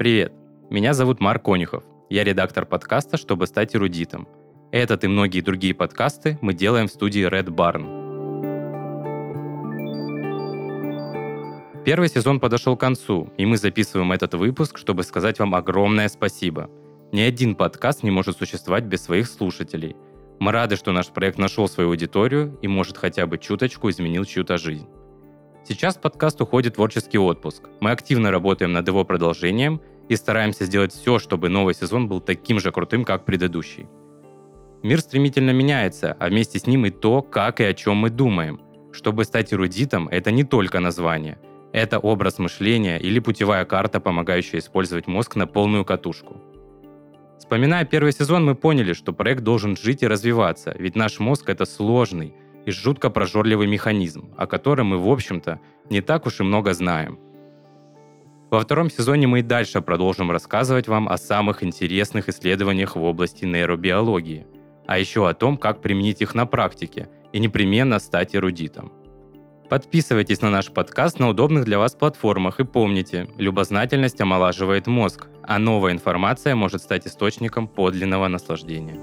Привет, меня зовут Марк Конюхов. Я редактор подкаста «Чтобы стать эрудитом». Этот и многие другие подкасты мы делаем в студии Red Barn. Первый сезон подошел к концу, и мы записываем этот выпуск, чтобы сказать вам огромное спасибо. Ни один подкаст не может существовать без своих слушателей. Мы рады, что наш проект нашел свою аудиторию и, может, хотя бы чуточку изменил чью-то жизнь. Сейчас подкаст уходит в творческий отпуск. Мы активно работаем над его продолжением и стараемся сделать все, чтобы новый сезон был таким же крутым, как предыдущий. Мир стремительно меняется, а вместе с ним и то, как и о чем мы думаем. Чтобы стать эрудитом, это не только название – это образ мышления или путевая карта, помогающая использовать мозг на полную катушку. Вспоминая первый сезон, мы поняли, что проект должен жить и развиваться, ведь наш мозг — это сложный и жутко прожорливый механизм, о котором мы, в общем-то, не так уж и много знаем. Во втором сезоне мы и дальше продолжим рассказывать вам о самых интересных исследованиях в области нейробиологии, а еще о том, как применить их на практике и непременно стать эрудитом. Подписывайтесь на наш подкаст на удобных для вас платформах и помните, любознательность омолаживает мозг, а новая информация может стать источником подлинного наслаждения.